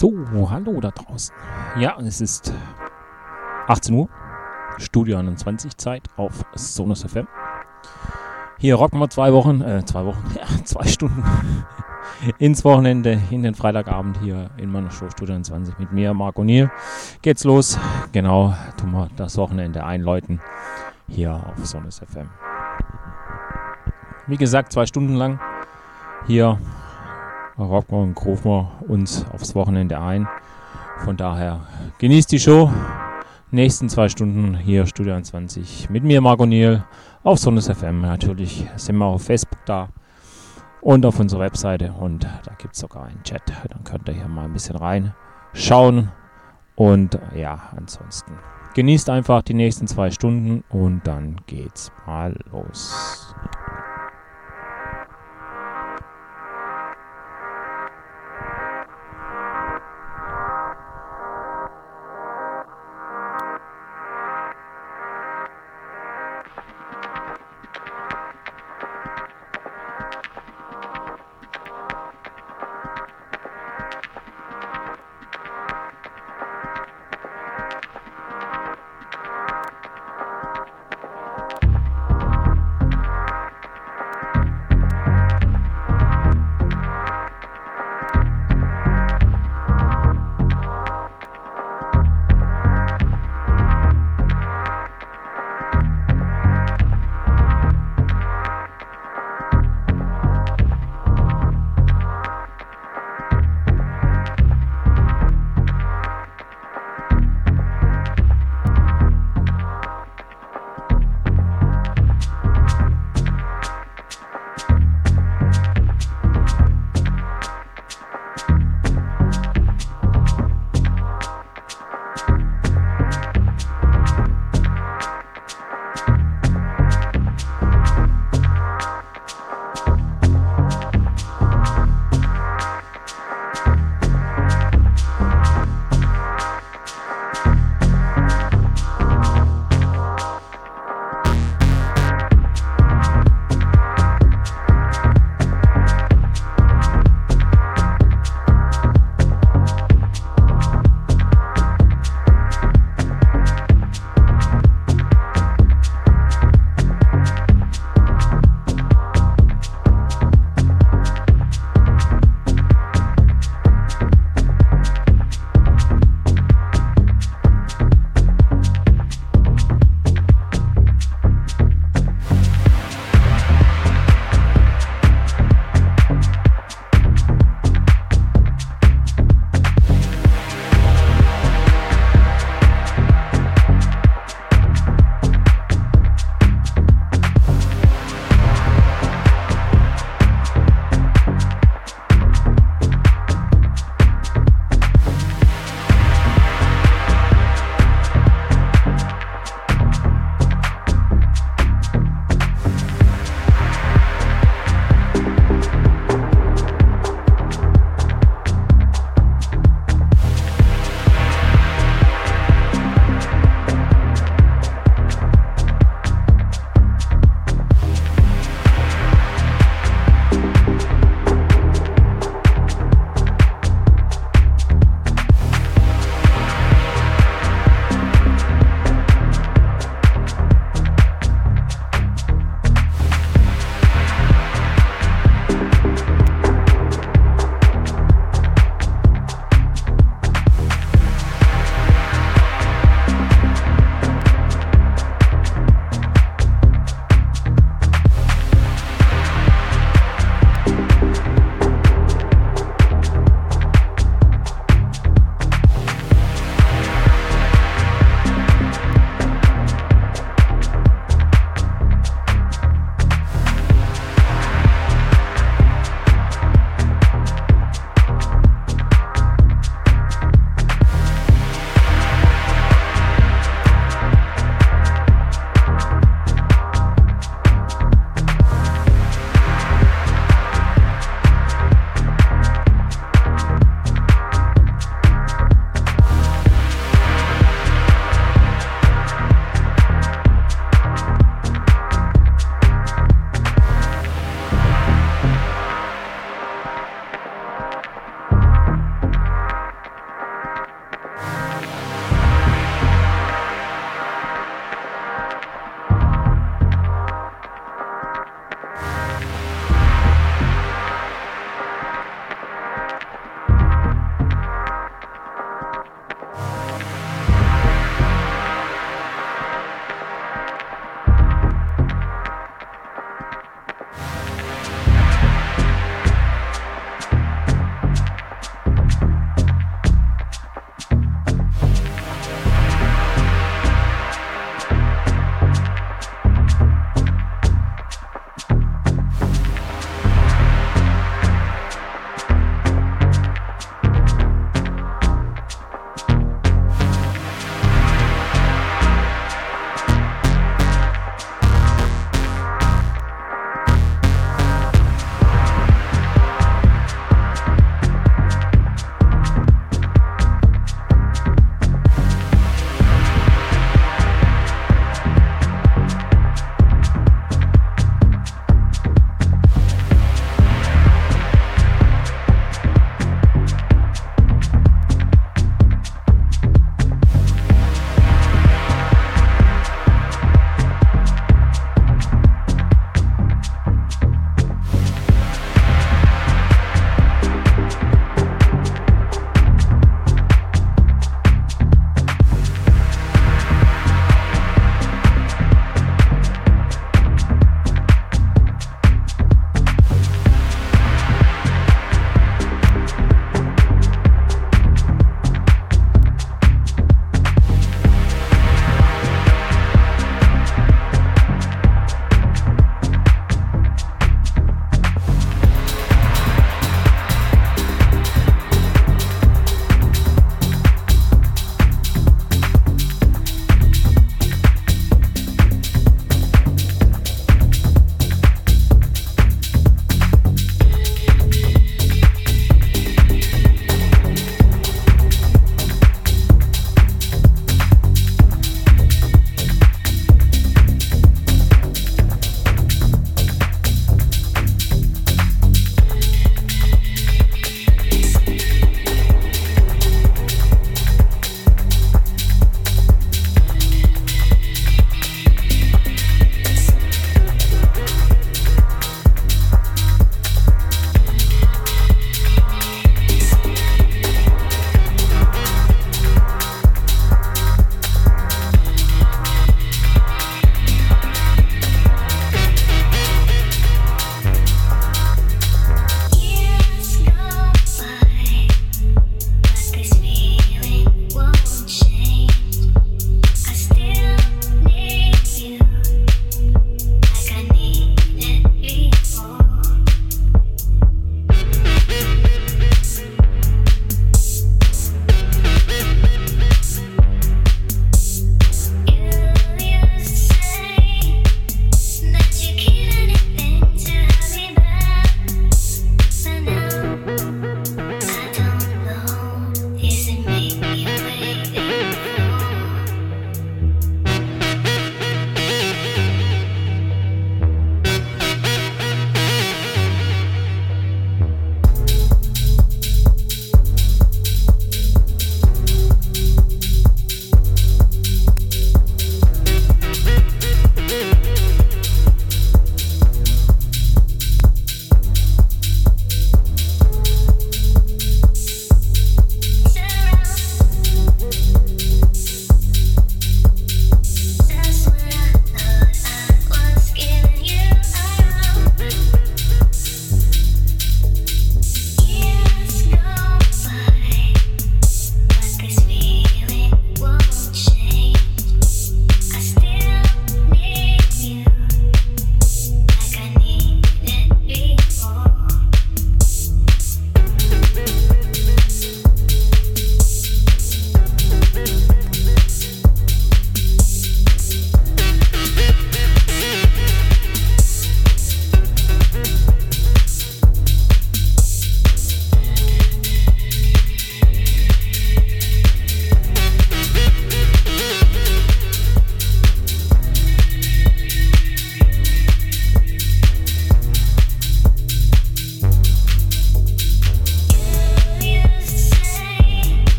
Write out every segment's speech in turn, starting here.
So, hallo da draußen. Ja, es ist 18 Uhr, Studio 21 Zeit auf Sonus FM. Hier rocken wir zwei Wochen, äh, zwei Wochen, ja, zwei Stunden ins Wochenende, in den Freitagabend hier in meiner Show Studio 21 mit mir, Marco Niel. Geht's los. Genau, tun wir das Wochenende einläuten hier auf Sonus FM. Wie gesagt, zwei Stunden lang hier rocken und rufen uns aufs Wochenende ein. Von daher genießt die Show. Nächsten zwei Stunden hier Studio 21 mit mir, Marco Niel, auf Sonnes FM. Natürlich sind wir auf Facebook da und auf unserer Webseite und da gibt es sogar einen Chat. Dann könnt ihr hier mal ein bisschen reinschauen. Und ja, ansonsten genießt einfach die nächsten zwei Stunden und dann geht's mal los.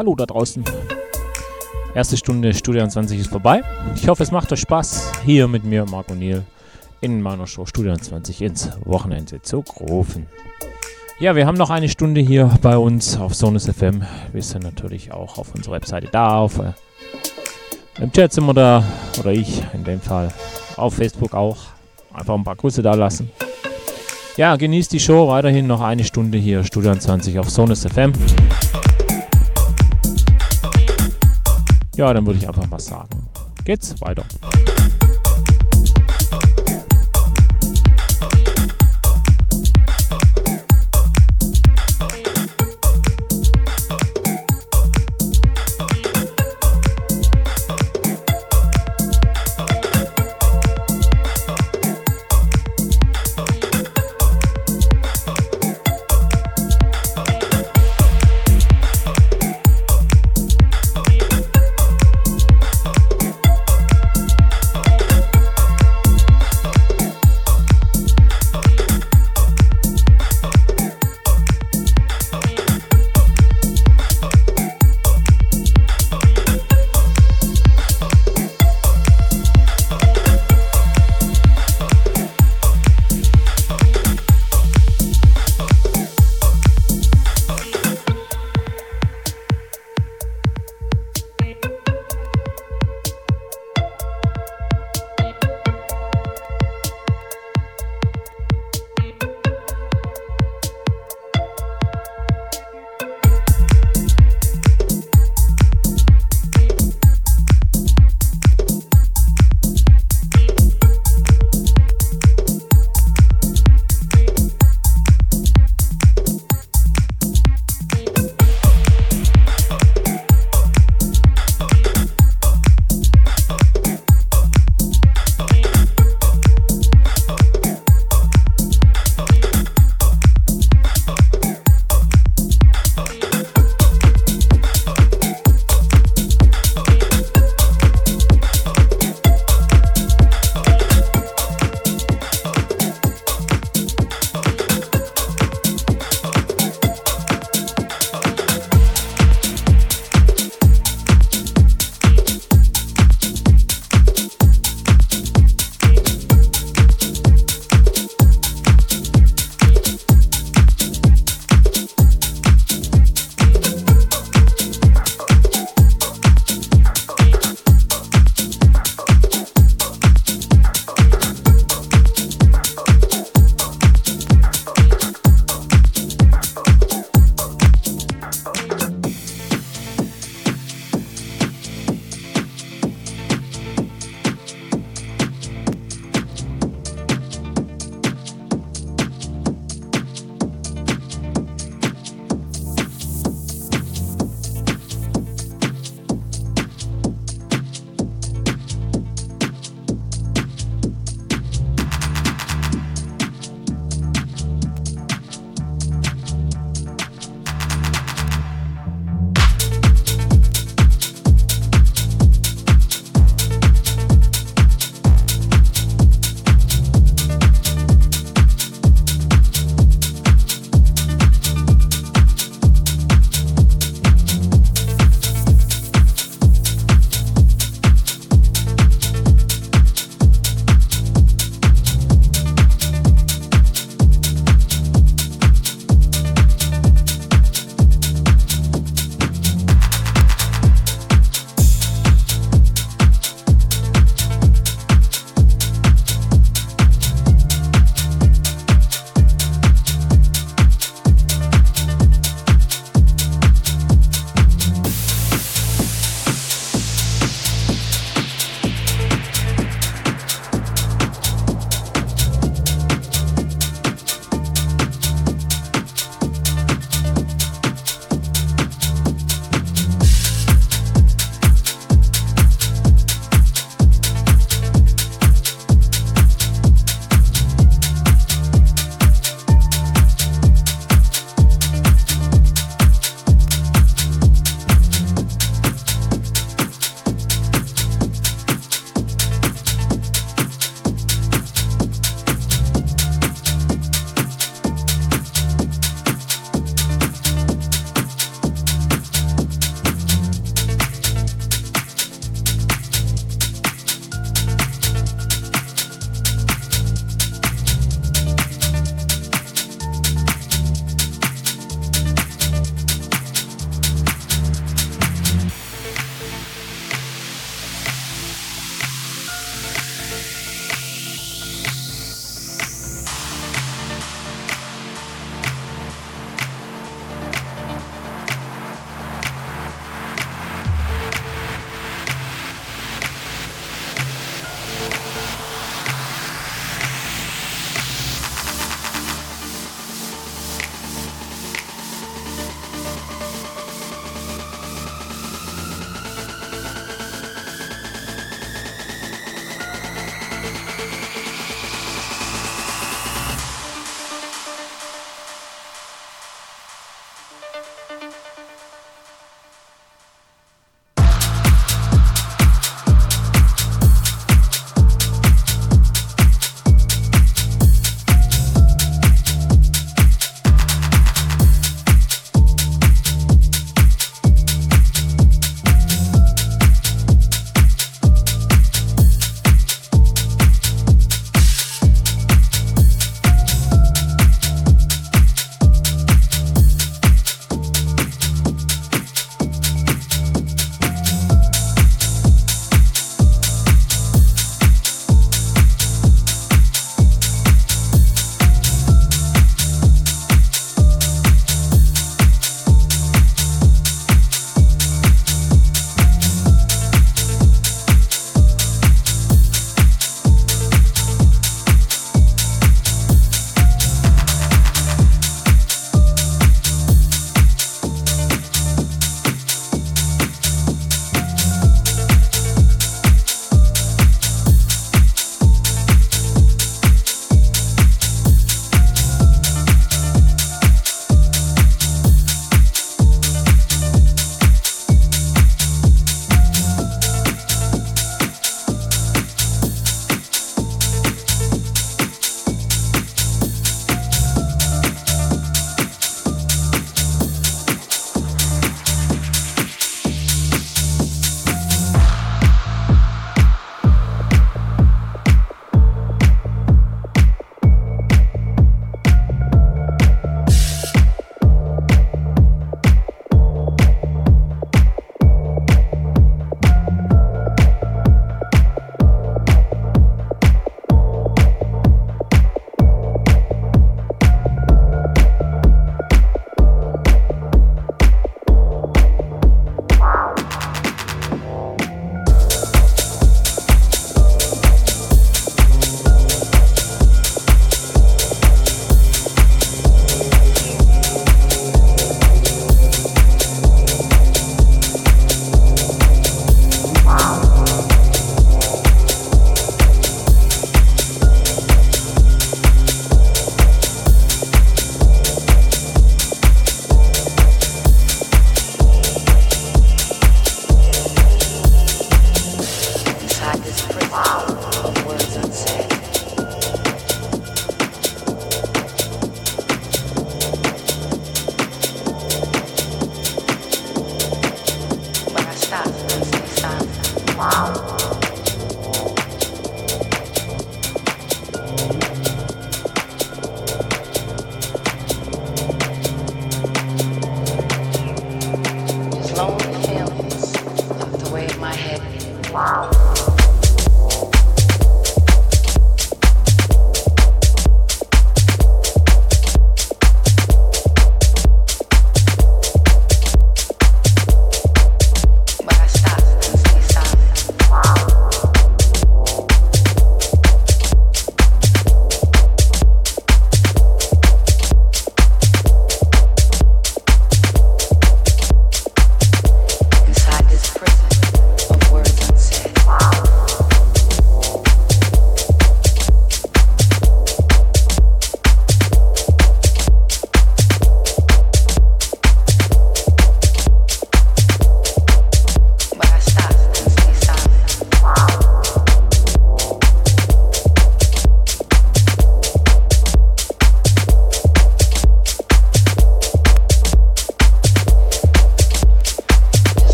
Hallo da draußen. Erste Stunde Studio 20 ist vorbei. Ich hoffe, es macht euch Spaß, hier mit mir, Marc O'Neill, in meiner Show Studio 20 ins Wochenende zu rufen. Ja, wir haben noch eine Stunde hier bei uns auf Sonus FM. Wir sind natürlich auch auf unserer Webseite da, auf, äh, im Chatzimmer oder, oder ich in dem Fall. Auf Facebook auch. Einfach ein paar Grüße da lassen. Ja, genießt die Show. Weiterhin noch eine Stunde hier, Studio 20 auf Sonus FM. Ja, dann würde ich einfach mal sagen, geht's weiter.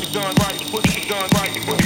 the gun right, Put the gun right.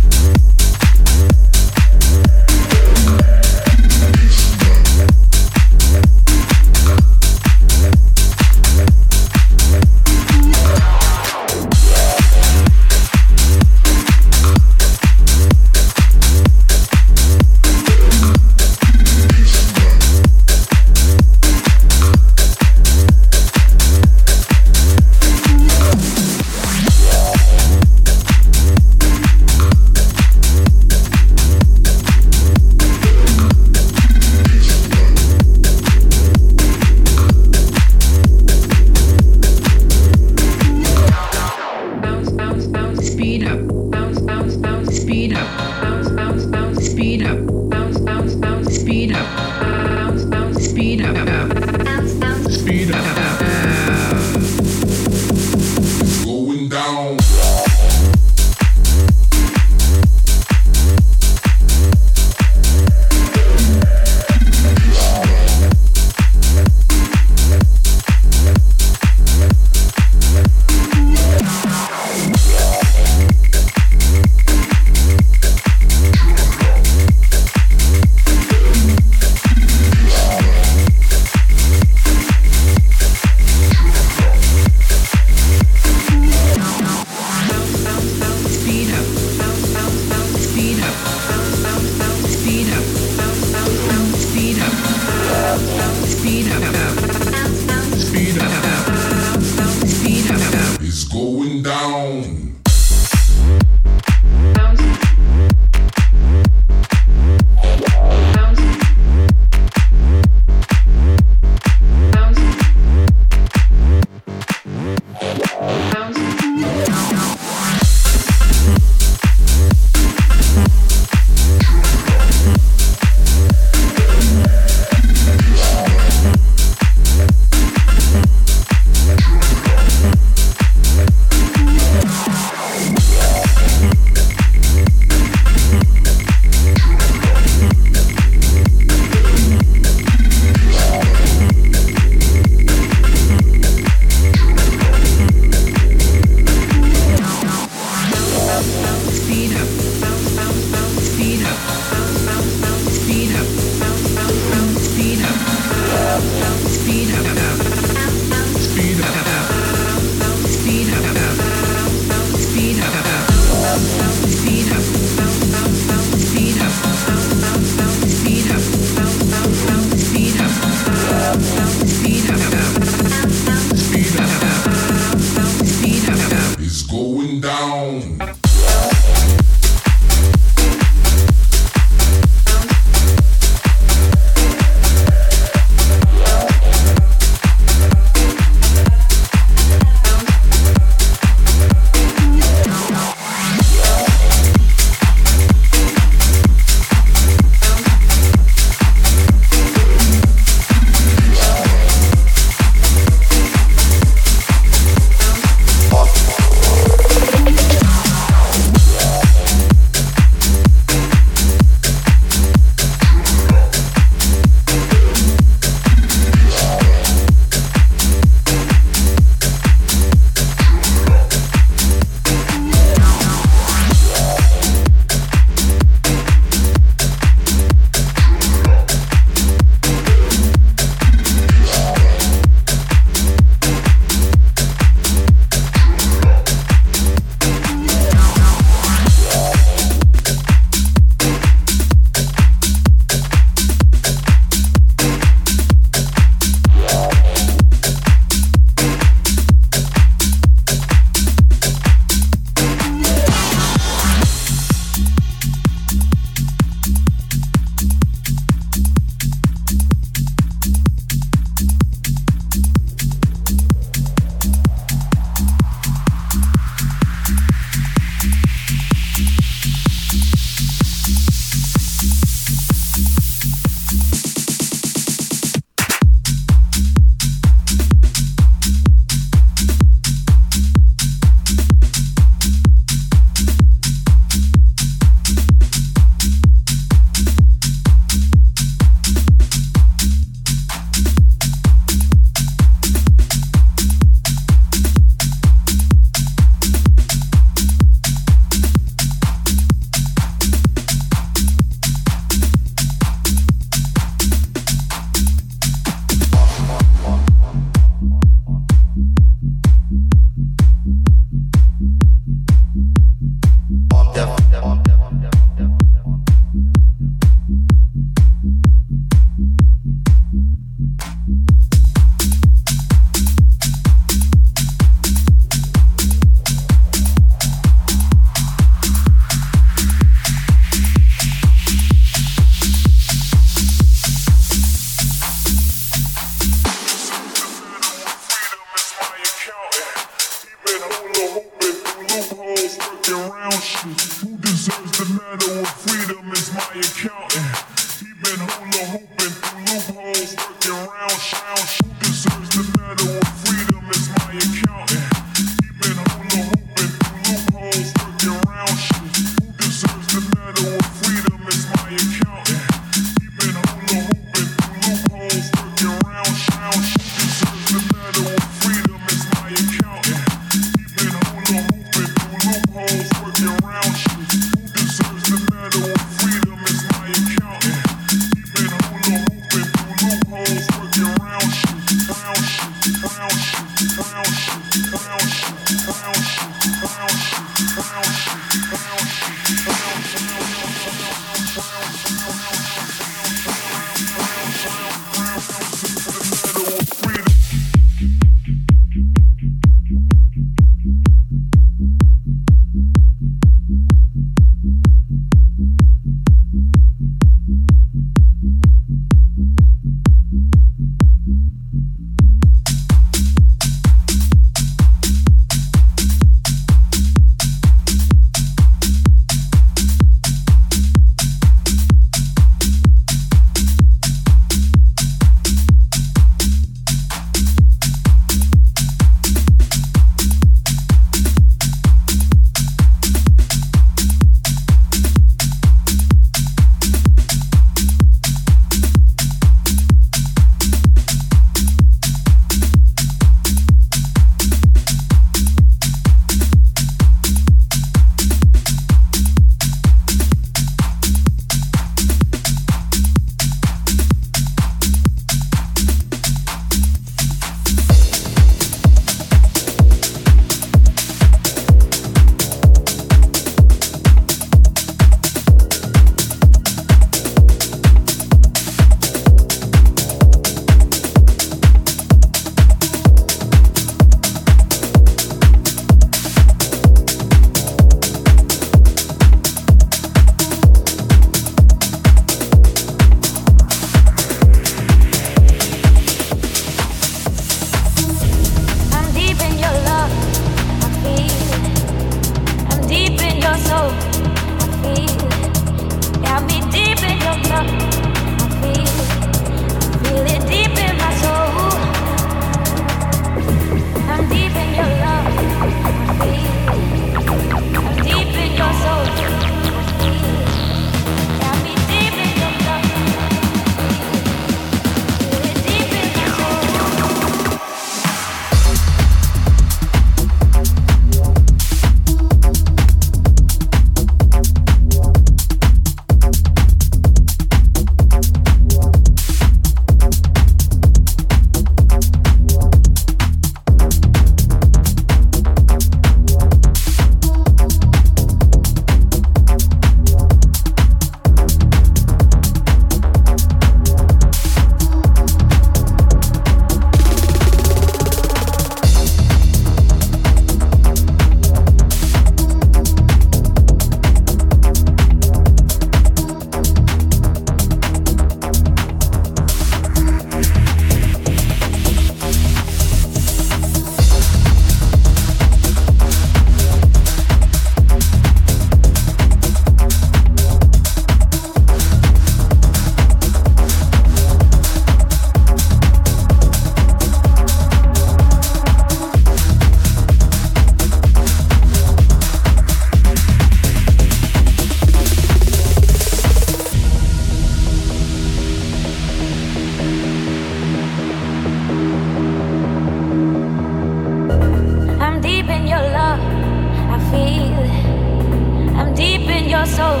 soul.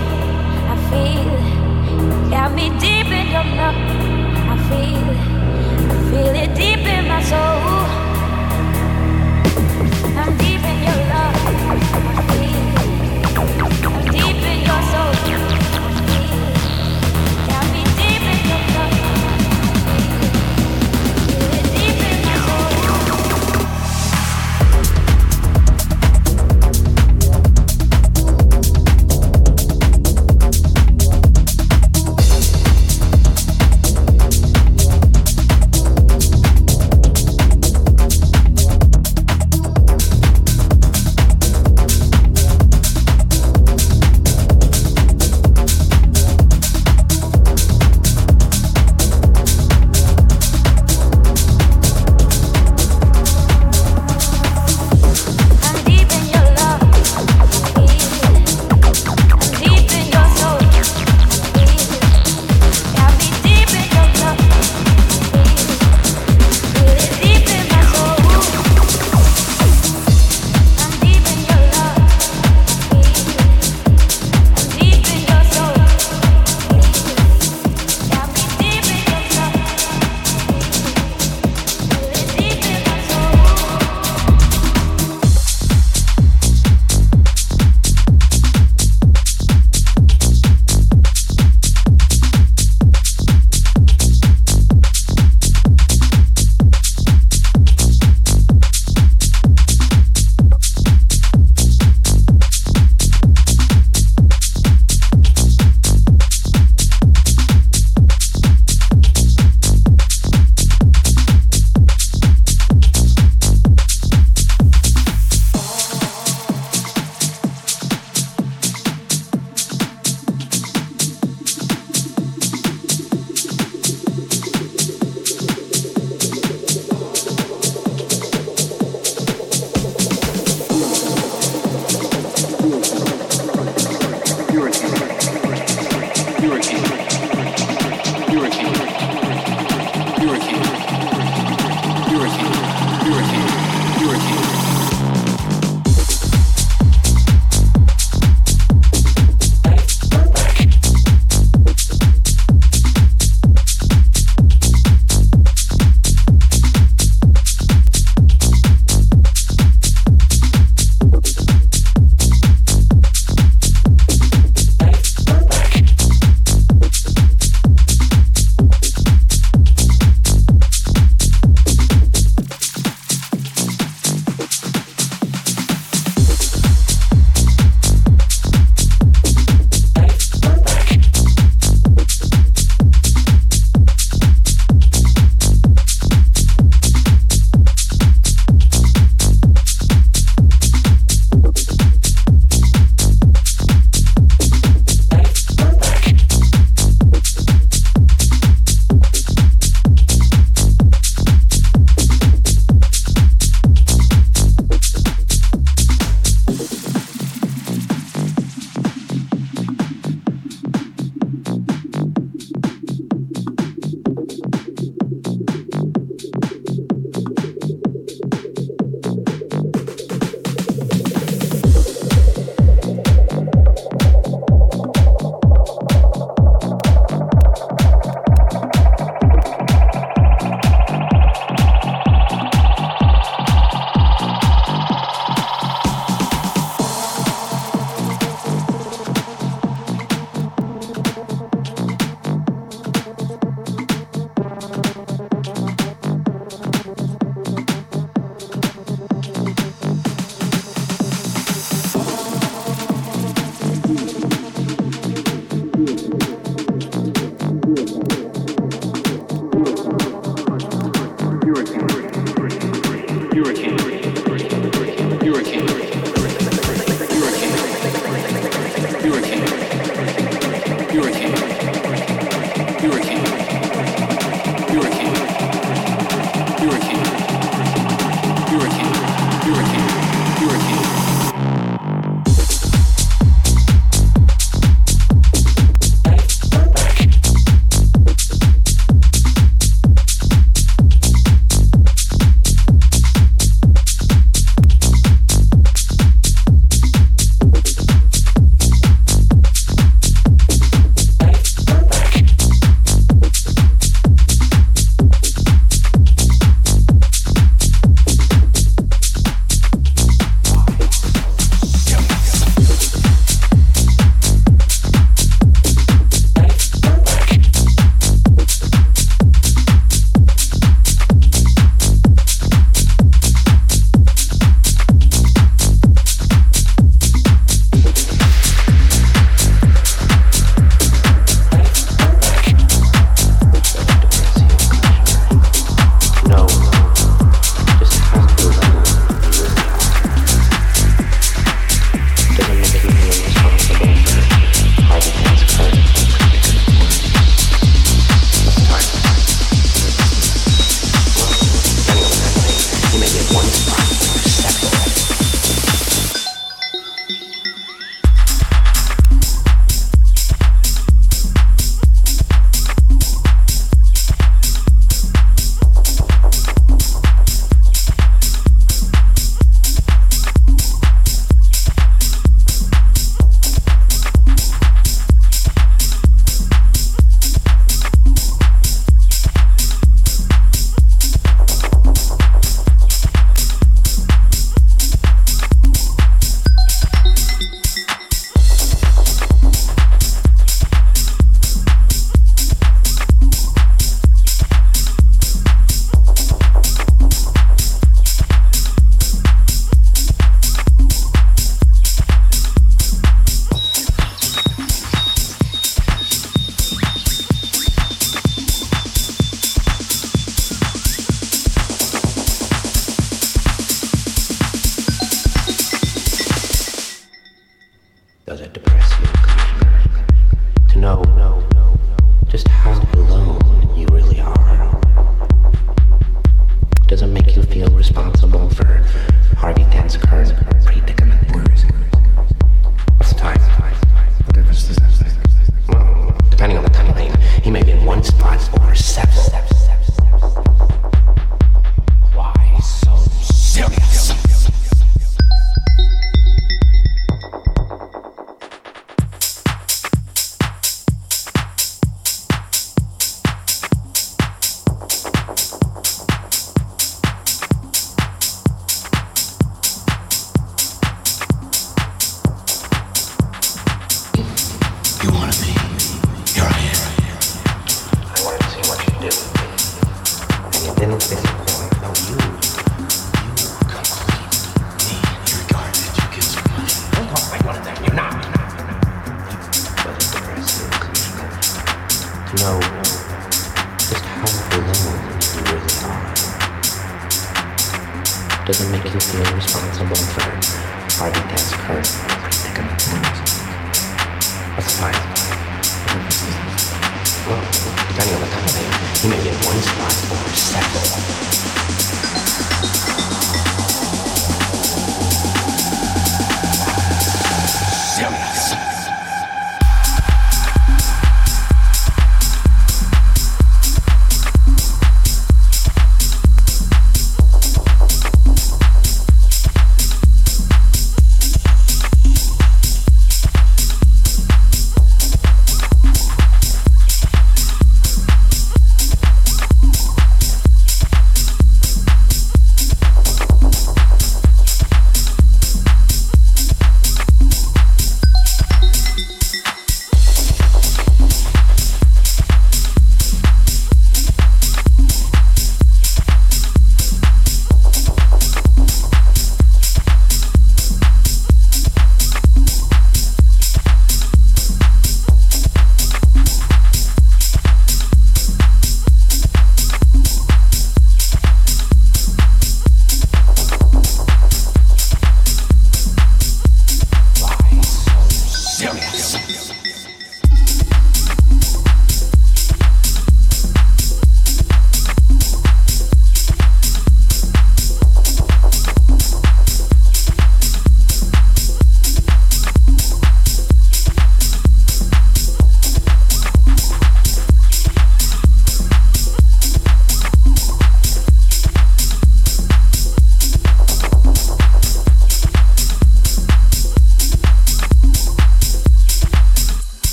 I feel it. Got me deep in your love. I feel. I feel it deep in my soul.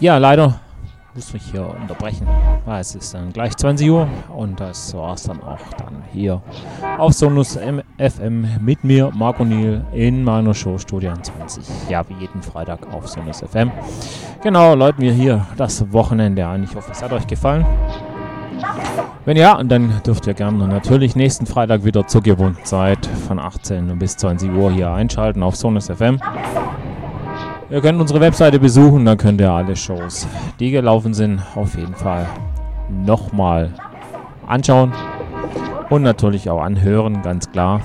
Ja, leider muss mich hier unterbrechen. Es ist dann gleich 20 Uhr und das war es dann auch dann hier auf Sonus FM mit mir, Marco Niel, in meiner Show Studio 20. Ja, wie jeden Freitag auf Sonus FM. Genau, läuten wir hier das Wochenende an. Ich hoffe, es hat euch gefallen. Wenn ja, dann dürft ihr gerne natürlich nächsten Freitag wieder zur gewohnten Zeit von 18 bis 20 Uhr hier einschalten auf Sonus FM. Ihr könnt unsere Webseite besuchen, dann könnt ihr alle Shows, die gelaufen sind, auf jeden Fall nochmal anschauen und natürlich auch anhören, ganz klar.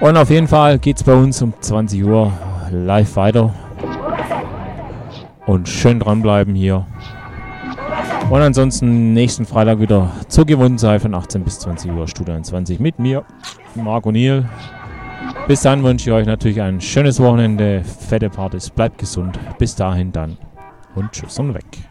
Und auf jeden Fall geht es bei uns um 20 Uhr live weiter. Und schön dranbleiben hier. Und ansonsten nächsten Freitag wieder zur gewohnten Zeit von 18 bis 20 Uhr Studio 21 mit mir, Marco Niel. Bis dann wünsche ich euch natürlich ein schönes Wochenende, fette Partys, bleibt gesund. Bis dahin dann und tschüss und weg.